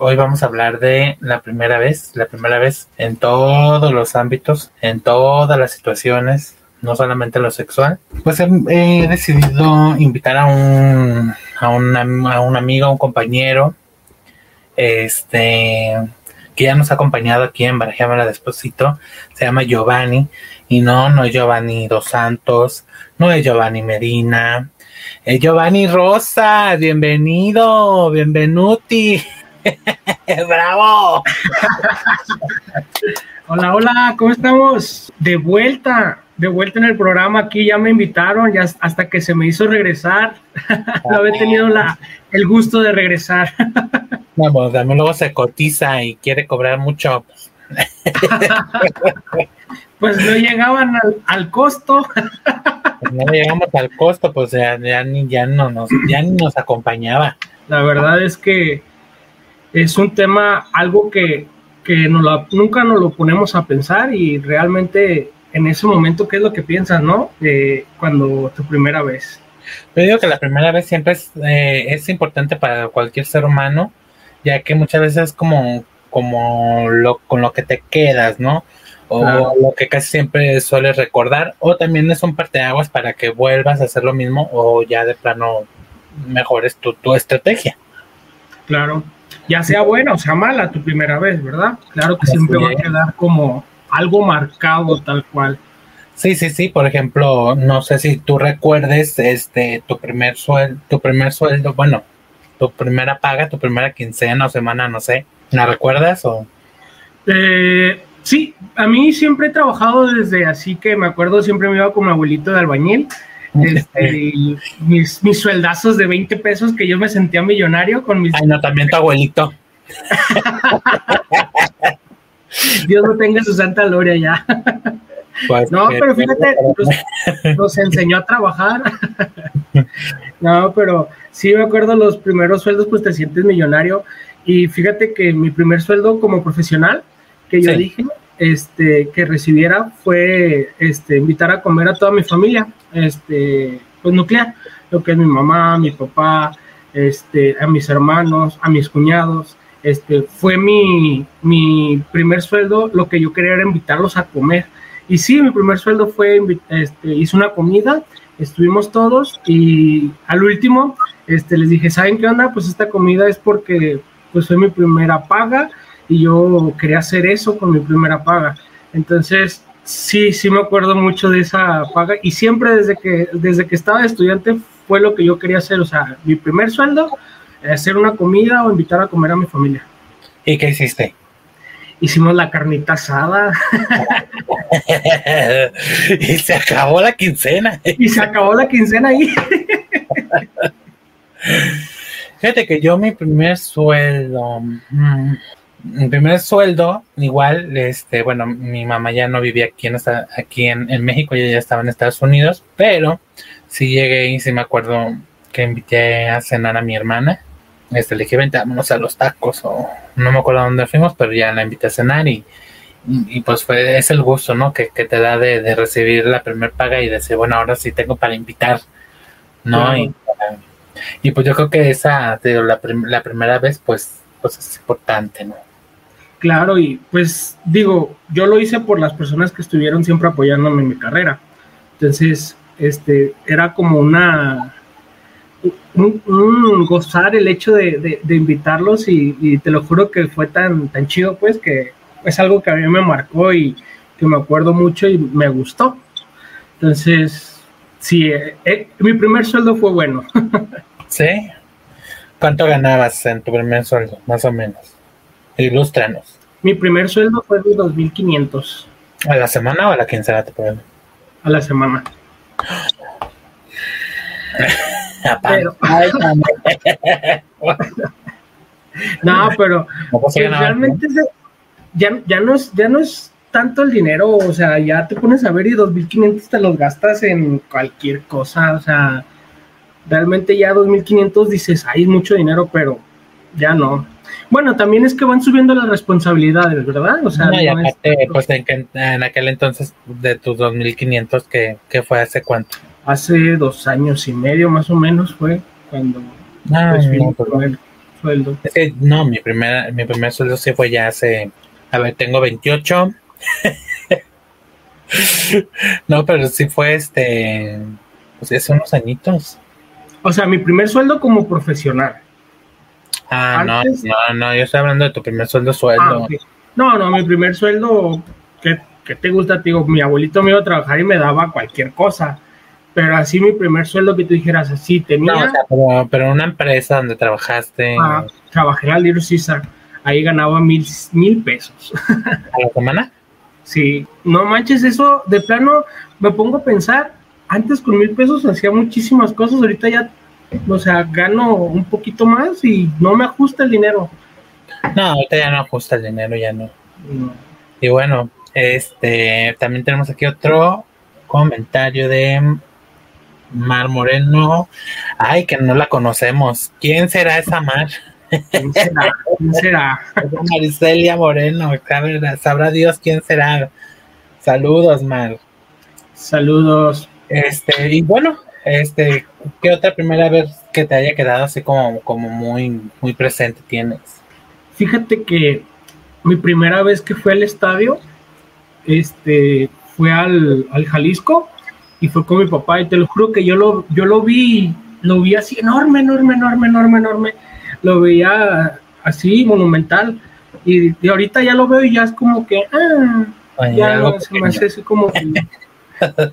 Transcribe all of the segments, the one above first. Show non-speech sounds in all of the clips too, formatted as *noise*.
Hoy vamos a hablar de la primera vez, la primera vez en todos los ámbitos, en todas las situaciones, no solamente lo sexual. Pues he, decidido invitar a un, a, un, a un amigo, a un compañero, este, que ya nos ha acompañado aquí en Barajámala Despósito, se llama Giovanni, y no, no es Giovanni Dos Santos, no es Giovanni Medina, es Giovanni Rosa, bienvenido, bienvenuti. *laughs* ¡Bravo! hola, hola, ¿cómo estamos? De vuelta, de vuelta en el programa. Aquí ya me invitaron, ya hasta que se me hizo regresar. *laughs* no había tenido la, el gusto de regresar. *laughs* no, pues también luego se cotiza y quiere cobrar mucho. pues no llegaban al, al costo. Pues no llegamos al costo, pues ya, ya, ni, ya, no nos, ya ni nos acompañaba. La verdad es que es un tema, algo que, que nunca nos lo ponemos a pensar y realmente en ese momento, ¿qué es lo que piensas, no? cuando tu primera vez. Yo digo que la primera vez siempre es, eh, es importante para cualquier ser humano, ya que muchas veces es como, como lo, con lo que te quedas, ¿no? O lo que casi siempre sueles recordar, o también es un parteaguas para que vuelvas a hacer lo mismo, o ya de plano mejores tu, tu estrategia. Claro, ya sea buena o sea mala tu primera vez, ¿verdad? Claro que siempre va a quedar como algo marcado tal cual. Sí, sí, sí. Por ejemplo, no sé si tú recuerdes este tu primer sueldo, tu primer sueldo, bueno, tu primera paga, tu primera quincena o semana, no sé. ¿La recuerdas o? Eh, sí, a mí siempre he trabajado desde así que me acuerdo siempre me iba con mi abuelito de albañil este, *laughs* mis, mis sueldazos de 20 pesos que yo me sentía millonario con mis... Ay, no, también tu abuelito. *laughs* Dios no tenga su santa gloria ya. Pues no, pero fíjate, nos, enseñó a trabajar. *laughs* no, pero sí me acuerdo los primeros sueldos, pues te sientes millonario. Y fíjate que mi primer sueldo como profesional, que yo dije, este, que recibiera fue este, invitar a comer a toda mi familia, este, pues nuclear, lo que es mi mamá, mi papá, este, a mis hermanos, a mis cuñados. Este, fue mi, mi primer sueldo, lo que yo quería era invitarlos a comer. Y sí, mi primer sueldo fue, este, hice una comida, estuvimos todos y al último este, les dije, ¿saben qué onda? Pues esta comida es porque pues fue mi primera paga y yo quería hacer eso con mi primera paga. Entonces, sí, sí me acuerdo mucho de esa paga y siempre desde que, desde que estaba estudiante fue lo que yo quería hacer, o sea, mi primer sueldo, hacer una comida o invitar a comer a mi familia. ¿Y qué hiciste? Hicimos la carnita asada. *laughs* y se acabó la quincena. y se acabó la quincena ahí. Fíjate que yo mi primer sueldo, mm, mi primer sueldo, igual, este, bueno, mi mamá ya no vivía aquí en aquí en, México, ella ya estaba en Estados Unidos, pero sí llegué y sí me acuerdo que invité a cenar a mi hermana. Este, le dije, vente, vámonos a los tacos, o no me acuerdo dónde fuimos, pero ya la invité a cenar y, y, pues fue, es el gusto, ¿no? Que, que te da de, recibir la primer paga y decir, bueno, ahora sí tengo para invitar, ¿no? Y, y, pues yo creo que esa, la, la primera vez, pues, pues es importante, ¿no? Claro, y pues digo, yo lo hice por las personas que estuvieron siempre apoyándome en mi carrera. Entonces, este, era como una, un, gozar el hecho de, invitarlos y, te lo juro que fue tan, tan chido, pues, que es algo que a mí me marcó y que me acuerdo mucho y me gustó. Entonces, sí, eh, eh, mi primer sueldo fue bueno. *laughs* ¿Sí? ¿Cuánto ganabas en tu primer sueldo, más o menos? Ilústranos. Mi primer sueldo fue de 2.500. ¿A la semana o a la quincena te pueden? A la semana. *laughs* pero... no, pero pues realmente ya, ya, no es, ya no es tanto el dinero, o sea, ya te pones a ver y 2.500 te los gastas en cualquier cosa, o sea, realmente ya 2.500 dices, hay mucho dinero, pero ya no. Bueno, también es que van subiendo las responsabilidades, ¿verdad? O sea, pues en, aquel entonces de tus 2.500, ¿qué, ¿qué fue hace cuánto? Hace dos años y medio más o menos fue cuando... Ah, pues, sueldo? Es que no, mi, primera, mi primer sueldo sí fue ya hace, a ver, tengo 28. *laughs* no, pero sí fue este, pues hace unos añitos. O sea, mi primer sueldo como profesional. Ah, no, no, no, yo estoy hablando de tu primer sueldo sueldo. Ah, no, no, mi primer sueldo, ¿qué, te gusta? Digo, mi abuelito me iba a trabajar y me daba cualquier cosa. Pero así mi primer sueldo que tú dijeras así tenía. No, o sea, pero, en una empresa donde trabajaste. Ah, trabajé en la Little Caesar. Ahí ganaba mil, mil pesos. *laughs* ¿A la semana? Sí, no manches, eso de plano me pongo a pensar. Antes con mil pesos hacía muchísimas cosas, ahorita ya, o sea, gano un poquito más y no me ajusta el dinero. No, ahorita ya no ajusta el dinero, ya no. Y bueno, este también tenemos aquí otro comentario de Mar Moreno. Ay, que no la conocemos. ¿Quién será esa Mar? ¿Quién será? ¿Quién será? *laughs* Maricelia Moreno, sabrá Dios quién será. Saludos, Mar. Saludos. Este, y bueno, este, ¿qué otra primera vez que te haya quedado así como, como muy, muy presente tienes? Fíjate que mi primera vez que fui al estadio, este, fue al, Jalisco y fue con mi papá y te lo juro que yo lo, yo lo vi, lo vi así enorme, enorme, enorme, enorme, enorme, lo veía así monumental y, ahorita ya lo veo y ya es como que, ah, ya se me hace así como *laughs*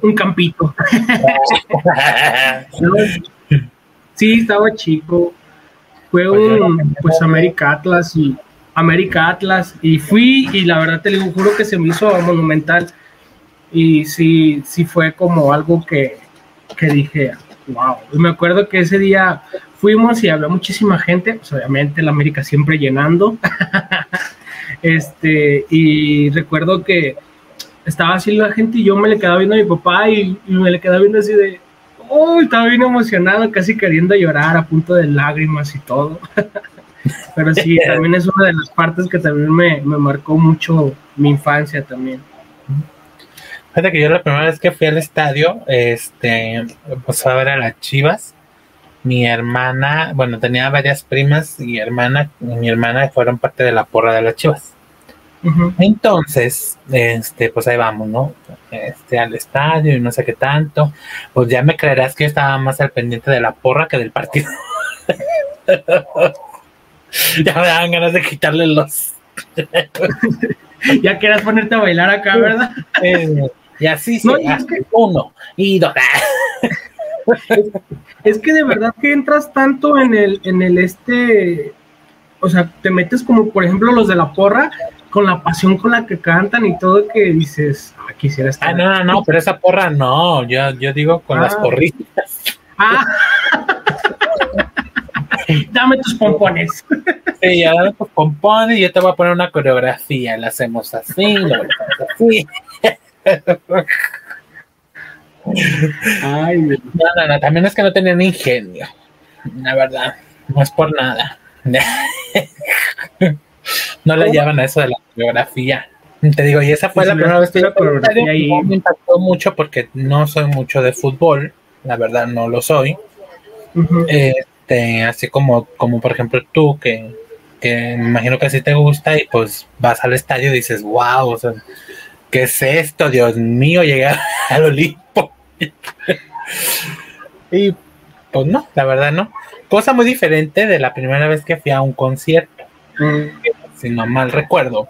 un campito. *laughs* sí, estaba chico fue un pues América Atlas y América Atlas y fui y la verdad te digo, juro que se me hizo monumental y sí, sí fue como algo que, que dije, wow. Y me acuerdo que ese día fuimos y había muchísima gente, pues obviamente la América siempre llenando. *laughs* este, y recuerdo que estaba así la gente y yo me le quedaba viendo a mi papá y, y me le quedaba viendo así de, Uy, estaba bien emocionado, casi queriendo llorar, a punto de lágrimas y todo. *laughs* Pero sí, *laughs* también es una de las partes que también me, marcó mucho mi infancia también. Fíjate que yo la primera vez que fui al estadio, este, pues a ver a las chivas. Mi hermana, bueno, tenía varias primas y hermana, y mi hermana fueron parte de la porra de las chivas. Entonces, este, pues ahí vamos, ¿no? Este, al estadio y no sé qué tanto. Pues ya me creerás que yo estaba más al pendiente de la porra que del partido. *laughs* ya me daban ganas de quitarle los. *laughs* ya quieras ponerte a bailar acá, ¿verdad? *laughs* y así no, que... uno y dos. es que de verdad que entras tanto en el, en el este, o sea, te metes como por ejemplo los de la porra, con la pasión con la que cantan y todo que dices, ah, quisiera estar. Ah, no, no, no, pero esa porra no, yo, yo digo con las ah. porritas. Ah. *laughs* dame tus pompones. Sí, ya dame tus pompones y yo te voy a poner una coreografía, la hacemos así, lo así. Ay, no, no, no, también es que no tenían ingenio, la verdad, no es por nada. *laughs* No le llevan a eso de la coreografía. Te digo, y esa fue la primera vez que yo y me impactó mucho porque no soy mucho de fútbol, la verdad no lo soy. Este, así como, como por ejemplo tú, que, que me imagino que así te gusta y pues vas al estadio y dices, wow, o sea, ¿qué es esto? Dios mío, llegar *laughs* al Olimpo. *laughs* y pues no, la verdad no. Cosa muy diferente de la primera vez que fui a un concierto si no mal recuerdo,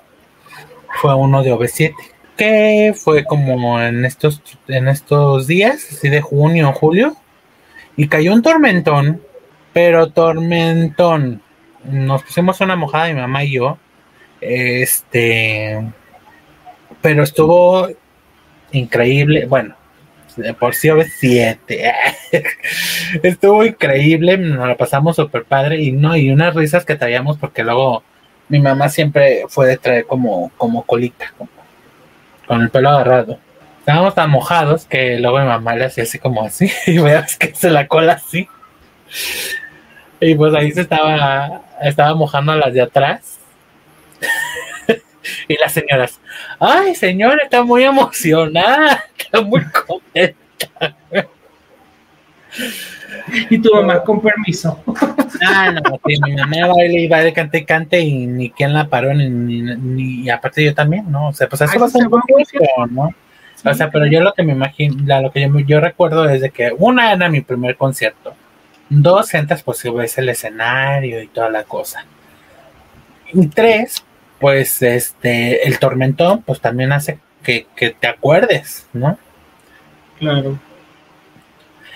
fue uno de OV7, que fue como en estos, en estos días, así de junio julio, y cayó un tormentón, pero tormentón. Nos pusimos una mojada, mi mamá y yo, este, pero estuvo increíble, bueno, por sí OV7, *laughs* estuvo increíble, nos la pasamos súper padre y no, y unas risas que traíamos porque luego mi mamá siempre fue de traer como, como colita, con el pelo agarrado. Estábamos tan mojados que luego mi mamá le hacía así como así, *laughs* y veas que se la cola así. Y pues ahí se estaba, estaba mojando a las de atrás. *laughs* y las señoras, ay señora, está muy emocionada, está muy contenta. y tu mamá con permiso. Ah, no, mi mamá baile y baile, cante y cante y ni quien la paró, ni, ni, aparte yo también, ¿no? O sea, pues eso va a ser un ¿no? o sea, pero yo lo que me imagino, lo que yo, yo recuerdo es de que una era mi primer concierto, dos entras pues si ves el escenario y toda la cosa. Y tres, pues este, el tormentón pues también hace que, que te acuerdes, ¿no? Claro.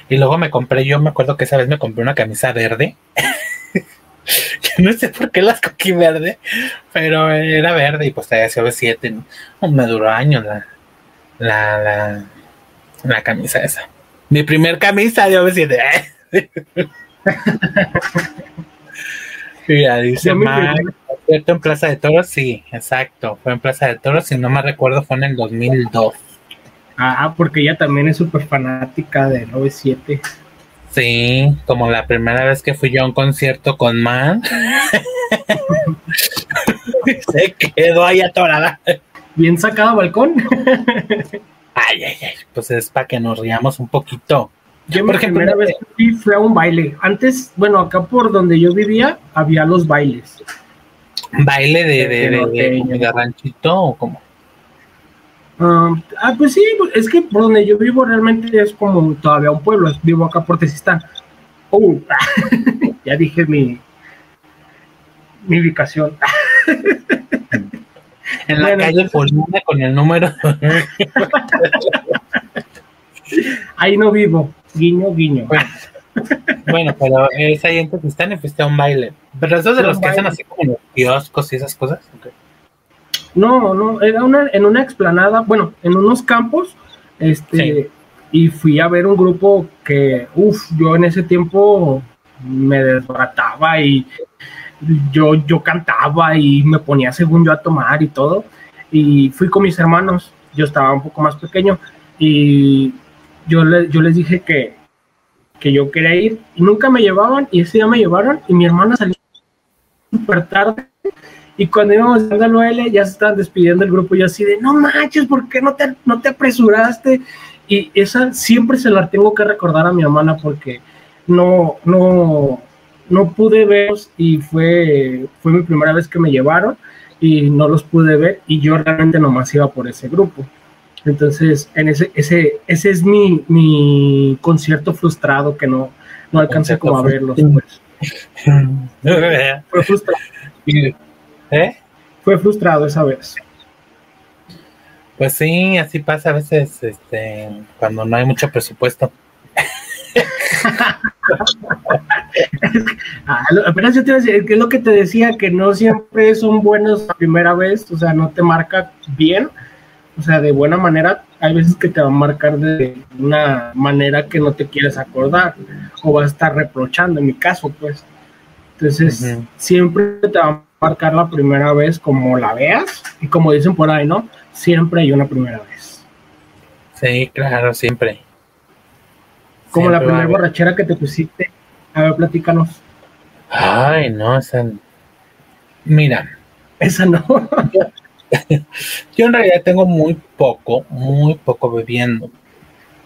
Y luego me compré, yo me acuerdo que esa vez me compré una camisa verde. *laughs* yo no sé por qué las cogí verde, pero era verde y pues traía CB7. ¿no? Me duró años la, la, la, la camisa esa. Mi primer camisa de OV7. *laughs* ya dice ¿cierto? En Plaza de Toros, sí, exacto. Fue en Plaza de Toros, si no me recuerdo, fue en el 2002. Ah, porque ella también es súper fanática de 97. Sí, como la primera vez que fui yo a un concierto con Man. *laughs* Se quedó ahí atorada. Bien sacado balcón. ay, ay, ay. Pues es para que nos riamos un poquito. Yo la primera vez que fui fue a un baile. Antes, bueno, acá por donde yo vivía, había los bailes. ¿Baile de, de, de, de ranchito o cómo? Ah, ah pues sí, es que por donde yo vivo realmente es como todavía un pueblo, vivo acá por Tezistán. Uh, *laughs* ya dije mi, mi ubicación. en la calle Polina con el número. *laughs* ahí no vivo, guiño, guiño. Bueno, pero es ahí en Tezistán y fuiste a un baile. Pero esos de los que hacen así como los kioscos y esas cosas. No, no, era una, en una explanada, bueno, en unos campos, este, y fui a ver un grupo que, uff, yo en ese tiempo me desbarataba y yo, yo cantaba y me ponía según yo a tomar y todo, y fui con mis hermanos, yo estaba un poco más pequeño, y yo, yo les dije que, que yo quería ir, y nunca me llevaban, y ese día me llevaron, y mi hermana salió súper tarde, y cuando íbamos a al L, ya se estaban despidiendo el grupo. Y yo así de, no manches, ¿por qué no te, no te apresuraste? Y esa siempre se la tengo que recordar a mi hermana porque no, no, no pude verlos y fue, fue mi primera vez que me llevaron y no los pude ver y yo realmente nomás iba por ese grupo. Entonces, en ese, ese, ese es mi, mi concierto frustrado que no, no alcancé como a verlos. Pues. *laughs* fue frustrado. ¿Eh? Fue frustrado esa vez. Pues sí, así pasa a veces este, cuando no hay mucho presupuesto. *laughs* ah, apenas yo te iba a decir, que es lo que te decía, que no siempre son buenos la primera vez, o sea, no te marca bien, o sea, de buena manera, hay veces que te va a marcar de una manera que no te quieres acordar, o va a estar reprochando, en mi caso, pues. Entonces, siempre te va a marcar la primera vez como la veas y como dicen por ahí, ¿no? Siempre hay una primera vez. Sí, claro, siempre. Como la primera borrachera que te pusiste. A ver, platícanos. Ay, no, esa. Mira. Esa no. *laughs* Yo en realidad tengo muy poco, muy poco bebiendo.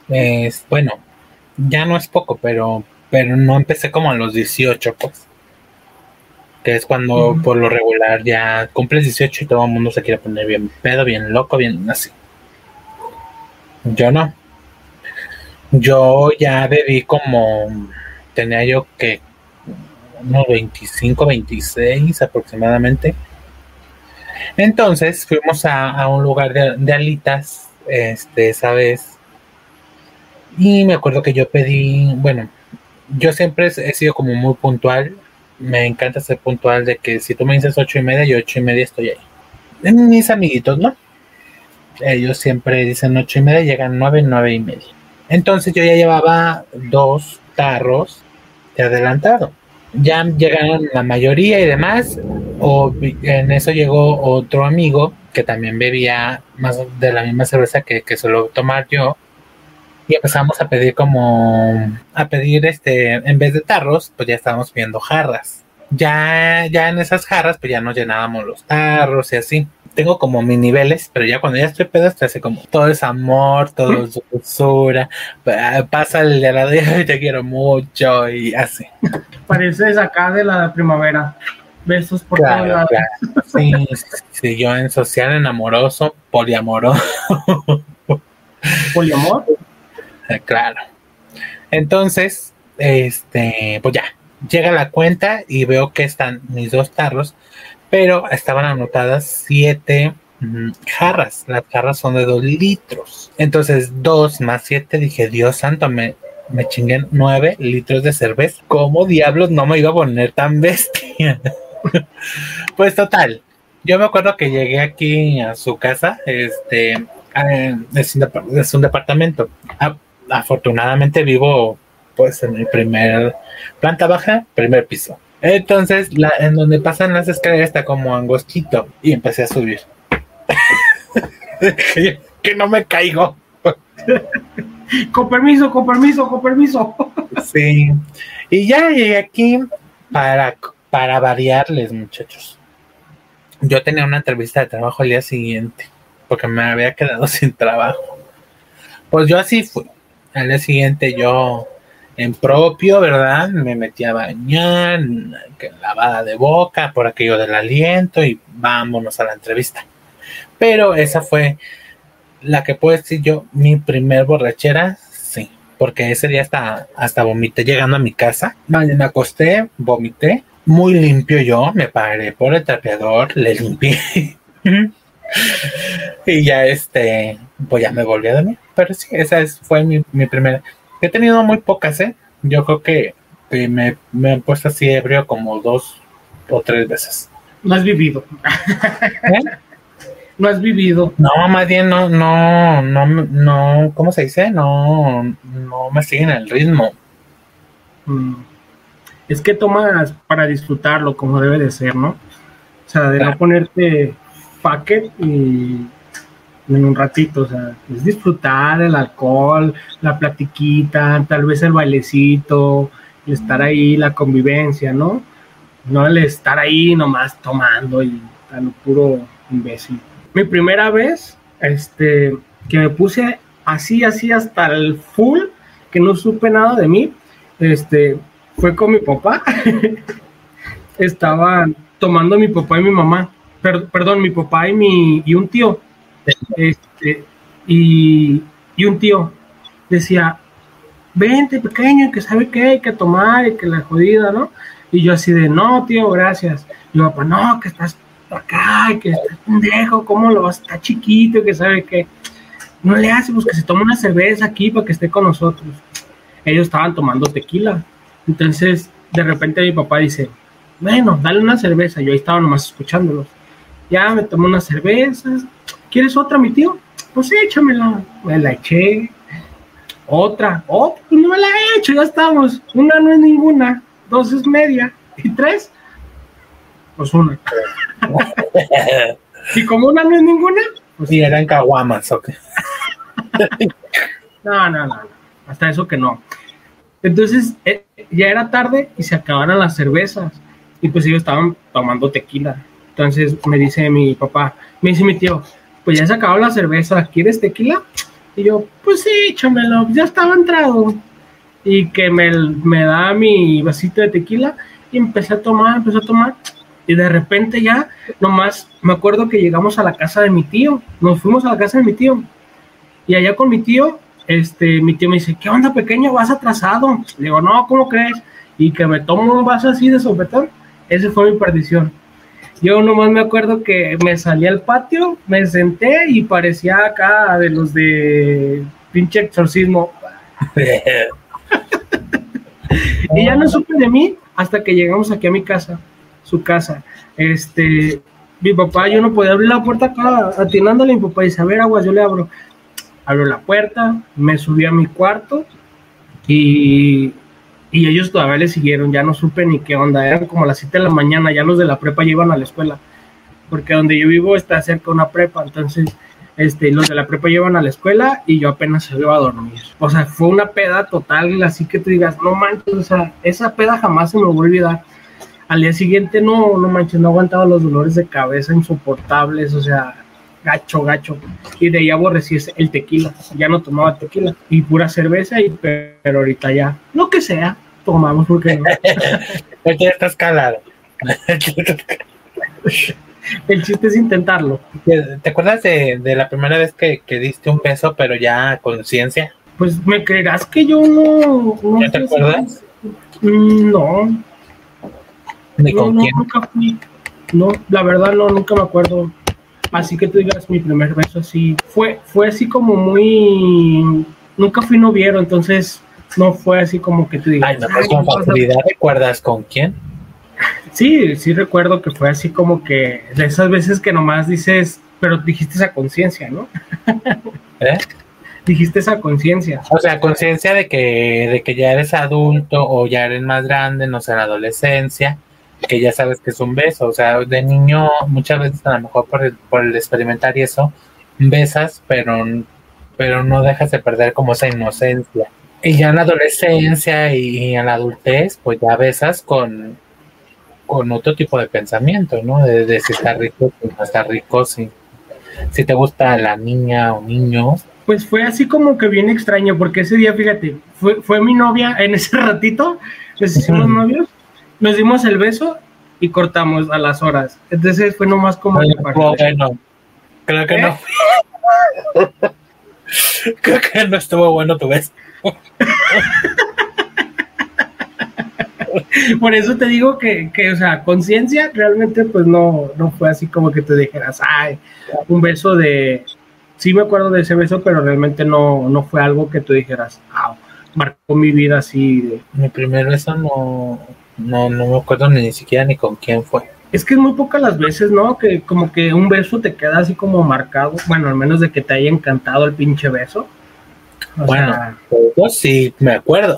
Es, bueno, ya no es poco, pero, pero no empecé como a los 18, pues que es cuando por lo regular ya cumples 18 y todo el mundo se quiere poner bien pedo, bien loco, bien así. Yo no. Yo ya bebí como, tenía yo que unos 25, 26 aproximadamente. Entonces fuimos a, un lugar de, de, alitas, este, esa vez. Y me acuerdo que yo pedí, bueno, yo siempre he sido como muy puntual me encanta ser puntual de que si tú me dices ocho y media, yo ocho y media estoy ahí. Mis amiguitos, ¿no? Ellos siempre dicen ocho y media, llegan nueve, nueve y media. Entonces yo ya llevaba dos tarros de adelantado. Ya llegaron la mayoría y demás, o en eso llegó otro amigo que también bebía más de la misma cerveza que, que suelo tomar yo, y empezamos a pedir como a pedir este en vez de tarros pues ya estábamos viendo jarras ya ya en esas jarras pues ya nos llenábamos los tarros y así tengo como mis niveles, pero ya cuando ya estoy pedo, te hace como todo es amor, todo es dulzura, pasa el de la y *laughs* te quiero mucho y así. Pareces acá de la primavera. Besos por todos lados. Sí, sí, yo en social enamoroso, poliamoroso. ¿Poliamor? Eh, claro. Entonces, este, pues ya, llega la cuenta y veo que están mis dos tarros pero estaban anotadas siete mm, jarras. Las jarras son de dos litros. Entonces, dos más siete, dije, Dios santo, me, me chingué nueve litros de cerveza. ¿Cómo diablos no me iba a poner tan bestia? *laughs* pues total. Yo me acuerdo que llegué aquí a su casa, este, es, un, departamento. Afortunadamente vivo pues en mi primer planta baja, primer piso. Entonces, la, en donde pasan las escaleras está como angostito y empecé a subir. *laughs* que no me caigo. *laughs* con permiso, con permiso, con permiso. *laughs* sí. Y ya llegué aquí para, para variarles, muchachos. Yo tenía una entrevista de trabajo el día siguiente, porque me había quedado sin trabajo. Pues yo así fui. Al día siguiente yo en propio, ¿verdad? Me metí a bañar, lavada de boca por aquello del aliento y vámonos a la entrevista. Pero esa fue la que puedo decir yo, mi primer borrachera, sí, porque ese día hasta, hasta vomité llegando a mi casa. Me acosté, vomité, muy limpio yo, me paré por el trapeador, le limpié. *laughs* y ya este, pues ya me volví a dormir. Pero sí, esa fue mi, mi primera He tenido muy pocas, ¿eh? Yo creo que, me, me, han puesto así ebrio como dos o tres veces. No has vivido. ¿Eh? No has vivido. No, más bien no, no, no, no, ¿cómo se dice? No, no me siguen el ritmo. Mm. Es que tomas para disfrutarlo como debe de ser, ¿no? O sea, de no ponerte packet y en un ratito, o sea, es disfrutar el alcohol, la platiquita, tal vez el bailecito, el estar ahí, la convivencia, ¿no? No el estar ahí nomás tomando y tan puro imbécil. Mi primera vez, este, que me puse así, así hasta el full, que no supe nada de mí, este, fue con mi papá. *laughs* Estaban tomando mi papá y mi mamá, perdón, mi papá y mi y un tío este, y, un tío decía, vente pequeño, que sabe que hay que tomar y que la jodida, ¿no? Y yo así de, no, tío, gracias. Y yo, pues no, que estás acá, que estás pendejo, ¿cómo lo vas? Está chiquito, que sabe que no le hace, pues que se tome una cerveza aquí para que esté con nosotros. Ellos estaban tomando tequila. Entonces, de repente mi papá dice, bueno, dale una cerveza. Yo ahí estaba nomás escuchándolos. Ya me tomé una cerveza, ¿Quieres otra, mi tío? Pues échamela. Me la eché. Otra. Oh, pues no me la he hecho, ya estamos. Una no es ninguna. Dos es media. ¿Y tres? Pues una. *laughs* y como una no es ninguna, pues. Sí, eran caguamas, ok. *laughs* no, no, no. Hasta eso que no. Entonces, eh, ya era tarde y se acabaron las cervezas. Y pues ellos estaban tomando tequila. Entonces me dice mi papá, me dice mi tío, pues ya se acabó la cerveza, ¿quieres tequila? Y yo, pues sí, échamelo, ya estaba entrado. Y que me, da mi vasito de tequila y empecé a tomar, empecé a tomar. Y de repente ya, nomás me acuerdo que llegamos a la casa de mi tío, nos fuimos a la casa de mi tío. Y allá con mi tío, este, mi tío me dice, ¿qué onda pequeño? ¿Vas atrasado? Le digo, no, ¿cómo crees? Y que me tomo un vaso así de sopetón. Esa fue mi perdición. Yo nomás me acuerdo que me salí al patio, me senté y parecía acá de los de pinche exorcismo. *laughs* y ya no supe de mí hasta que llegamos aquí a mi casa, su casa. Este, mi papá, yo no podía abrir la puerta acá, atinándole, mi papá dice, a ver, aguas, yo le abro. Abro la puerta, me subí a mi cuarto y y ellos todavía le siguieron, ya no supe ni qué onda, eran como las 7 de la mañana, ya los de la prepa llevan a la escuela, porque donde yo vivo está cerca una prepa, entonces este, los de la prepa llevan a la escuela y yo apenas se iba a dormir. O sea, fue una peda total, así que tú digas, no manches, o sea, esa peda jamás se me va a olvidar. al día siguiente no, no manches, no aguantaba los dolores de cabeza insoportables, o sea, gacho, gacho. Y de ahí aborrecí el tequila, ya no tomaba tequila y pura cerveza, y, pero ahorita ya, lo que sea, tomamos porque no. ya estás calado. El chiste es intentarlo. ¿Te acuerdas de, la primera vez que, diste un beso, pero ya conciencia? Pues me creerás que yo no. no te acuerdas? Mm, no. ¿Ni con quién? Nunca fui. No, la verdad no, nunca me acuerdo. Así que tú digas mi primer beso así. Fue, fue así como muy. Nunca fui noviero, entonces no fue así como que tú digas. Ay, no, con facilidad recuerdas con quién. Sí, sí recuerdo que fue así como que de esas veces que nomás dices, pero dijiste esa conciencia, ¿no? ¿Eh? Dijiste esa conciencia. O sea, conciencia de que, de que ya eres adulto o ya eres más grande, no sé, la adolescencia, que ya sabes que es un beso. O sea, de niño muchas veces a lo mejor por el, por el experimentar y eso, besas, pero, pero no dejas de perder como esa inocencia. Y ya en la adolescencia y en la adultez, pues ya besas con, con otro tipo de pensamiento, ¿no? De, si está rico, si no está rico, si, si te gusta la niña o niño. Pues fue así como que bien extraño, porque ese día, fíjate, fue, fue mi novia en ese ratito, nos hicimos novios, nos dimos el beso y cortamos a las horas. Entonces fue nomás como... creo que no. Creo que no. ¿Eh? *laughs* creo que no estuvo bueno tu beso. *laughs* Por eso te digo que, que o sea, conciencia realmente pues no, no fue así como que te dijeras, ay, un beso de... Sí me acuerdo de ese beso, pero realmente no, no fue algo que tú dijeras, ah, marcó mi vida así. Mi primer beso no, no, no me acuerdo ni, siquiera ni con quién fue. Es que es muy pocas las veces, ¿no? Que como que un beso te queda así como marcado, bueno, al menos de que te haya encantado el pinche beso. bueno, yo sí me acuerdo.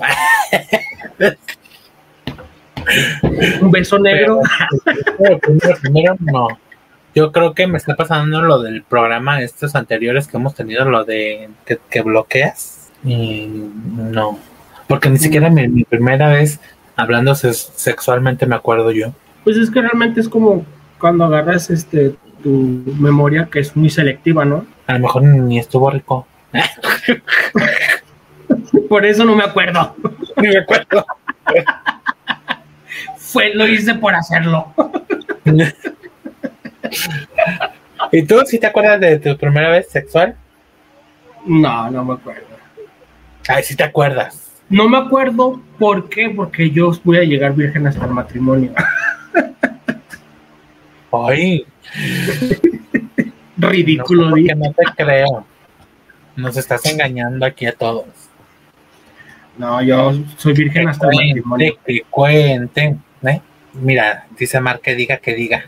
un beso negro. primero, no. Yo creo que me está pasando lo del programa estos anteriores que hemos tenido, lo de que, bloqueas. Y no. Porque ni siquiera mi, primera vez hablando sexualmente me acuerdo yo. Pues es que realmente es como cuando agarras este tu memoria que es muy selectiva, ¿no? A lo mejor ni estuvo rico. *laughs* Por eso no me acuerdo. *laughs* Ni me acuerdo fue, lo hice por hacerlo. *laughs* ¿Y tú si te acuerdas de tu primera vez sexual? No, no me acuerdo. Ay, sí te acuerdas. No me acuerdo por qué, porque yo voy a llegar virgen hasta el matrimonio. Ay. Ridículo, no, no te creo. Nos estás engañando aquí a todos. No, yo soy virgen hasta el matrimonio. Que cuenten. ¿eh? Mira, dice Mar que diga que diga.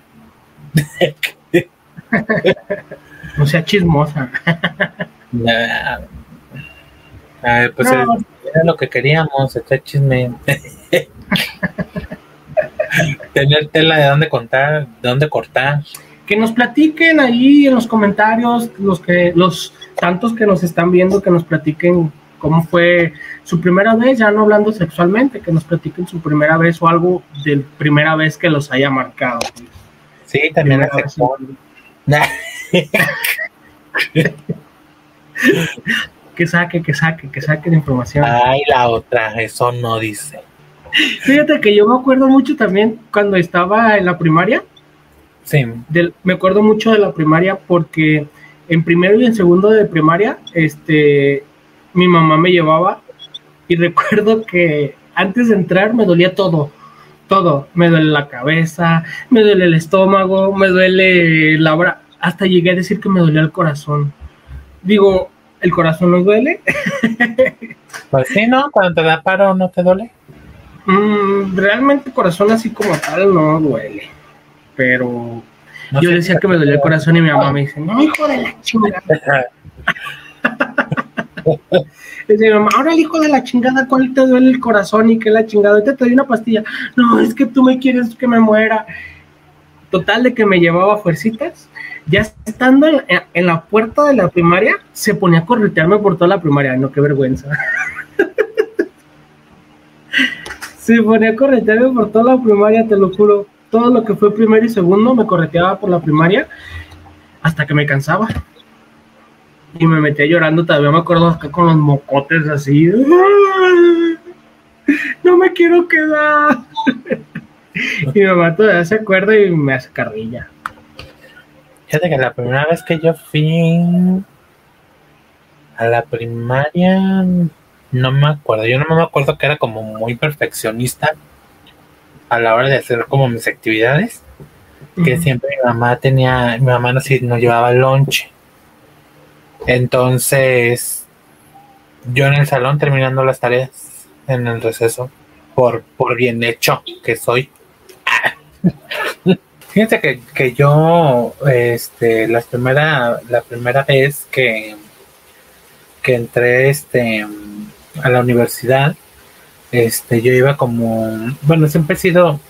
*laughs* no sea chismosa. *laughs* pues era lo que queríamos, este chisme. *laughs* Tener tela de dónde contar, de dónde cortar. Que nos platiquen ahí en los comentarios, los que, los tantos que nos están viendo, que nos platiquen cómo fue su primera vez, ya no hablando sexualmente, que nos platiquen su primera vez o algo de primera vez que los haya marcado. Sí, también es *laughs* sexual. *laughs* que saque, que saque, que saque la información. Ay, la otra, eso no dice. Fíjate que yo me acuerdo mucho también cuando estaba en la primaria. Sí. me acuerdo mucho de la primaria porque en primero y en segundo de primaria, este, mi mamá me llevaba y *laughs* recuerdo que antes de entrar me dolía todo, todo, me duele la cabeza, me duele el estómago, me duele la bra hasta llegué a decir que me dolía el corazón. Digo, ¿el corazón no duele? pues sí, ¿no? Cuando te da paro no te duele. Mm, realmente el corazón así como tal no duele, pero yo decía que me dolía el corazón y mi mamá me dice, no, hijo de la chingada. *laughs* Dice mamá, ahora el hijo de la chingada, ¿cuál te duele el corazón y qué la chingada? Te doy una pastilla. No, es que tú me quieres que me muera. Total de que me llevaba fuercitas. Ya estando en, la puerta de la primaria, se ponía a corretearme por toda la primaria. No, qué vergüenza. *laughs* Se ponía a corretearme por toda la primaria, te lo juro. Todo lo que fue primero y segundo me correteaba por la primaria hasta que me cansaba. Y me metía llorando, todavía me acuerdo acá con los mocotes así. *laughs* No me quiero quedar. *laughs* Y *laughs* mi mamá todavía se acuerda y me hace carrilla. Fíjate que la primera vez que yo fui a la primaria, no me acuerdo. Yo no me acuerdo que era como muy perfeccionista a la hora de hacer como mis actividades. Que siempre mi mamá tenía, mi mamá no, no llevaba lonche. Entonces, yo en el salón terminando las tareas en el receso, por, por bien hecho que soy. Fíjense que, yo, este, la primera, la primera vez que, que entré, este, a la universidad, este, yo iba como, bueno, siempre he sido,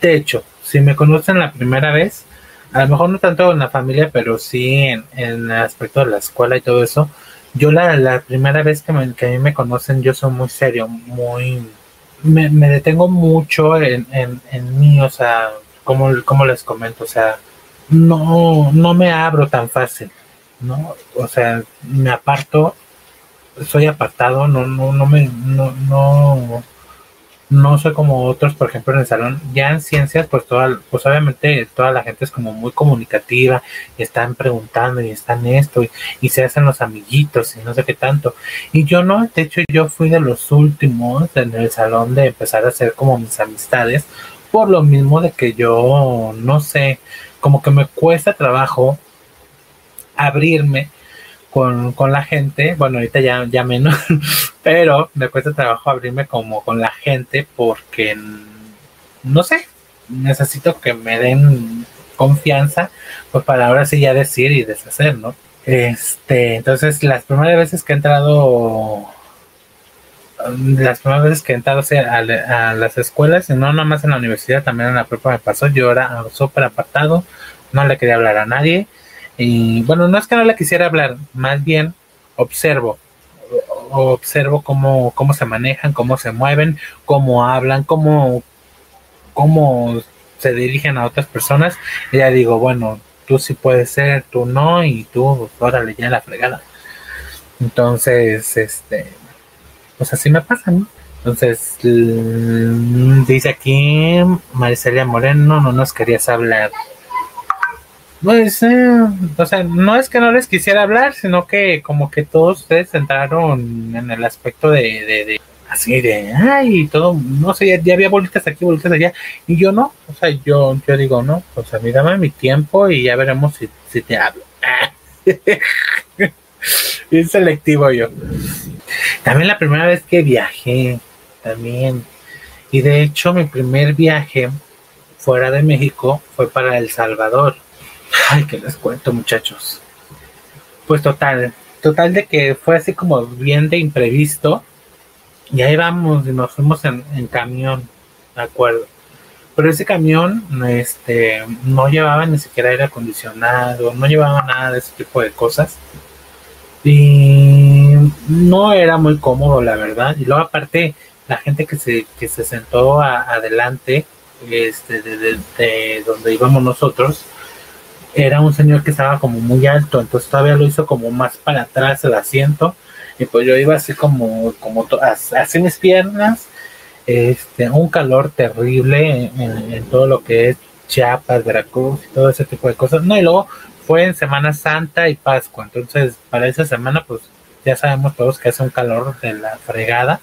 de hecho, si me conocen la primera vez, a lo mejor no tanto en la familia, pero sí en, el aspecto de la escuela y todo eso, yo la, la primera vez que, me, que a mí me conocen, yo soy muy serio, muy, me, detengo mucho en, en, en mí, o sea, como, como les comento, o sea, no, no me abro tan fácil, ¿no? O sea, me aparto soy apartado, no, no, no me, no, no, no soy como otros, por ejemplo, en el salón. Ya en ciencias, pues toda, pues obviamente toda la gente es como muy comunicativa, y están preguntando y están esto, y, se hacen los amiguitos y no sé qué tanto. Y yo no, de hecho yo fui de los últimos en el salón de empezar a hacer como mis amistades, por lo mismo de que yo, no sé, como que me cuesta trabajo abrirme con, con la gente, bueno, ahorita ya, ya menos, *laughs* pero me cuesta trabajo abrirme como con la gente porque, no sé, necesito que me den confianza, pues para ahora sí ya decir y deshacer, ¿no? Este, entonces las primeras veces que he entrado, las primeras veces que he entrado a, las escuelas, y no nada más en la universidad, también en la propia me pasó, yo era súper apartado, no le quería hablar a nadie, y bueno, no es que no le quisiera hablar, más bien observo, observo cómo, cómo se manejan, cómo se mueven, cómo hablan, cómo, cómo se dirigen a otras personas. Ya digo, bueno, tú sí puedes ser, tú no, y tú, órale, ya la fregada. Entonces, este, pues así me pasa, ¿no? Entonces, dice aquí Maricelia Moreno, no nos querías hablar. Pues, eh, o sea, no es que no les quisiera hablar, sino que como que todos ustedes entraron en el aspecto de, de, así de, ay, todo, no sé, ya, había bolitas aquí, bolitas allá, y yo no, o sea, yo, yo digo, no, o sea, mírame mi tiempo y ya veremos si, si te hablo. *laughs* *laughs* Bien selectivo yo. También la primera vez que viajé, también, y de hecho mi primer viaje fuera de México fue para El Salvador Ay, que les cuento, muchachos. Pues total, total de que fue así como bien de imprevisto. Y ahí vamos y nos fuimos en, camión, de acuerdo. Pero ese camión este, no llevaba ni siquiera aire acondicionado, no llevaba nada de ese tipo de cosas. Y no era muy cómodo, la verdad. Y luego aparte, la gente que se, que se sentó adelante, este, de donde íbamos nosotros, era un señor que estaba como muy alto, entonces todavía lo hizo como más para atrás el asiento, y pues yo iba así como, como así mis piernas, este, un calor terrible en, todo lo que es Chiapas, Veracruz y todo ese tipo de cosas. No, y luego fue en Semana Santa y Pascua, entonces para esa semana pues ya sabemos todos que hace un calor de la fregada.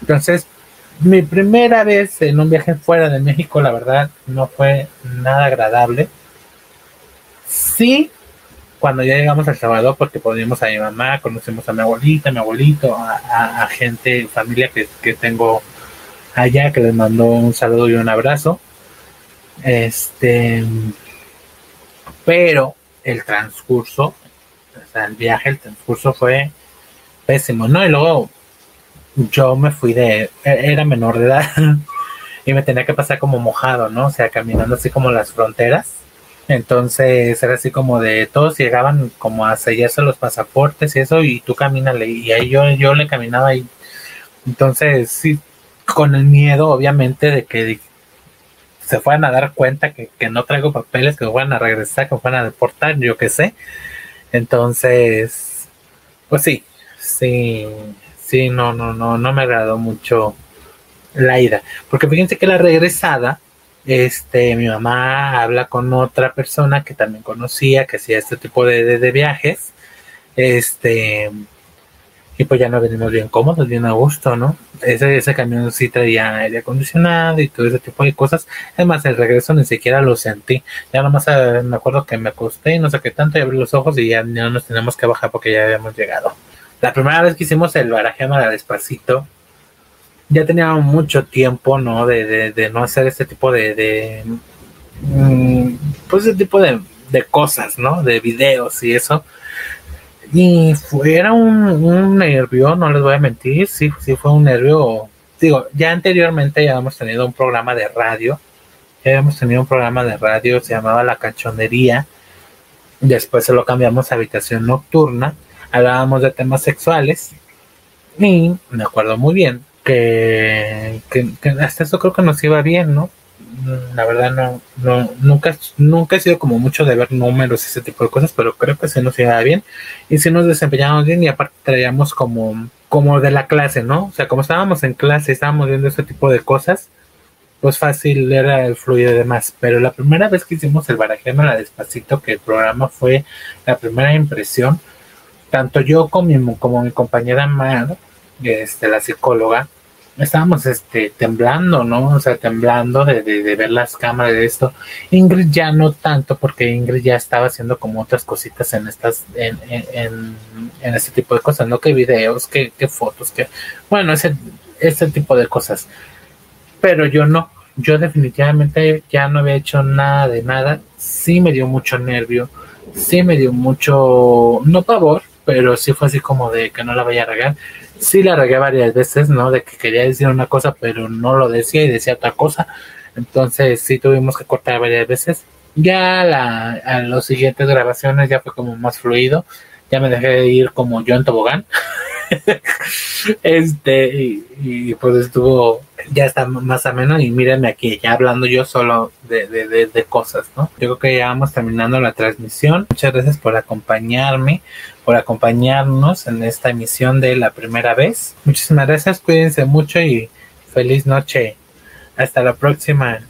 Entonces, mi primera vez en un viaje fuera de México, la verdad, no fue nada agradable Sí, cuando ya llegamos al Salvador, porque podíamos a mi mamá, conocemos a mi abuelita, a mi abuelito, a, gente, familia que, tengo allá, que les mando un saludo y un abrazo. Este, pero el transcurso, o sea, el viaje, el transcurso fue pésimo, ¿no? Y luego yo me fui de, era menor de edad *laughs* y me tenía que pasar como mojado, ¿no? O sea, caminando así como las fronteras entonces era así como de todos llegaban como a sellarse los pasaportes y eso, y tú camínale, y ahí yo, yo le caminaba ahí. Entonces, sí, con el miedo, obviamente, de que se fueran a dar cuenta que, no traigo papeles, que me fueran a regresar, que me fueran a deportar, yo qué sé. Entonces, pues sí, sí, sí, no, no, no, no me agradó mucho la ida. Porque fíjense que la regresada, este, mi mamá habla con otra persona que también conocía, que hacía este tipo de, de viajes. Este, y pues ya no venimos bien cómodos, bien a gusto, ¿no? Ese, ese camión sí traía aire acondicionado y todo ese tipo de cosas. Además, el regreso ni siquiera lo sentí. Ya nomás eh, me acuerdo que me acosté y no sé qué tanto y abrí los ojos y ya no nos tenemos que bajar porque ya habíamos llegado. La primera vez que hicimos el barajeno era despacito, ya teníamos mucho tiempo, ¿no? De, de, de no hacer este tipo de, de mm, pues ese tipo de, de cosas, ¿no? De videos y eso y fue, era un, nervio, no les voy a mentir, sí, sí fue un nervio. Digo, ya anteriormente ya habíamos tenido un programa de radio, ya habíamos tenido un programa de radio, se llamaba La Cachonería, después se lo cambiamos a Habitación Nocturna, hablábamos de temas sexuales, y me acuerdo muy bien que, que, que hasta eso creo que nos iba bien, ¿no? La verdad no, no, nunca, nunca he sido como mucho de ver números y ese tipo de cosas, pero creo que se nos iba bien y si nos desempeñamos bien y aparte traíamos como, como de la clase, ¿no? O sea, como estábamos en clase, estábamos viendo ese tipo de cosas, pues fácil era el fluido y demás. Pero la primera vez que hicimos el la despacito, que el programa fue la primera impresión, tanto yo como mi, como mi compañera Mar, este, la psicóloga, estábamos este, temblando, ¿no? O sea, temblando de, de, ver las cámaras de esto. Ingrid ya no tanto, porque Ingrid ya estaba haciendo como otras cositas en estas, en, en, en este tipo de cosas, ¿no? Que videos, que, que fotos, que, bueno, ese, ese tipo de cosas. Pero yo no, yo definitivamente ya no había hecho nada de nada. Sí me dio mucho nervio, sí me dio mucho, no pavor, pero sí fue así como de que no la vaya a regar sí la regué varias veces, ¿no? De que quería decir una cosa, pero no lo decía y decía otra cosa. Entonces sí tuvimos que cortar varias veces. Ya la, a las siguientes grabaciones ya fue como más fluido. Ya me dejé de ir como yo en tobogán. *laughs* este, y, pues estuvo, ya está más ameno. Y mírenme aquí, ya hablando yo solo de, de, de cosas, ¿no? Yo creo que ya vamos terminando la transmisión. Muchas gracias por acompañarme por acompañarnos en esta emisión de la primera vez. Muchísimas gracias, cuídense mucho y feliz noche. Hasta la próxima.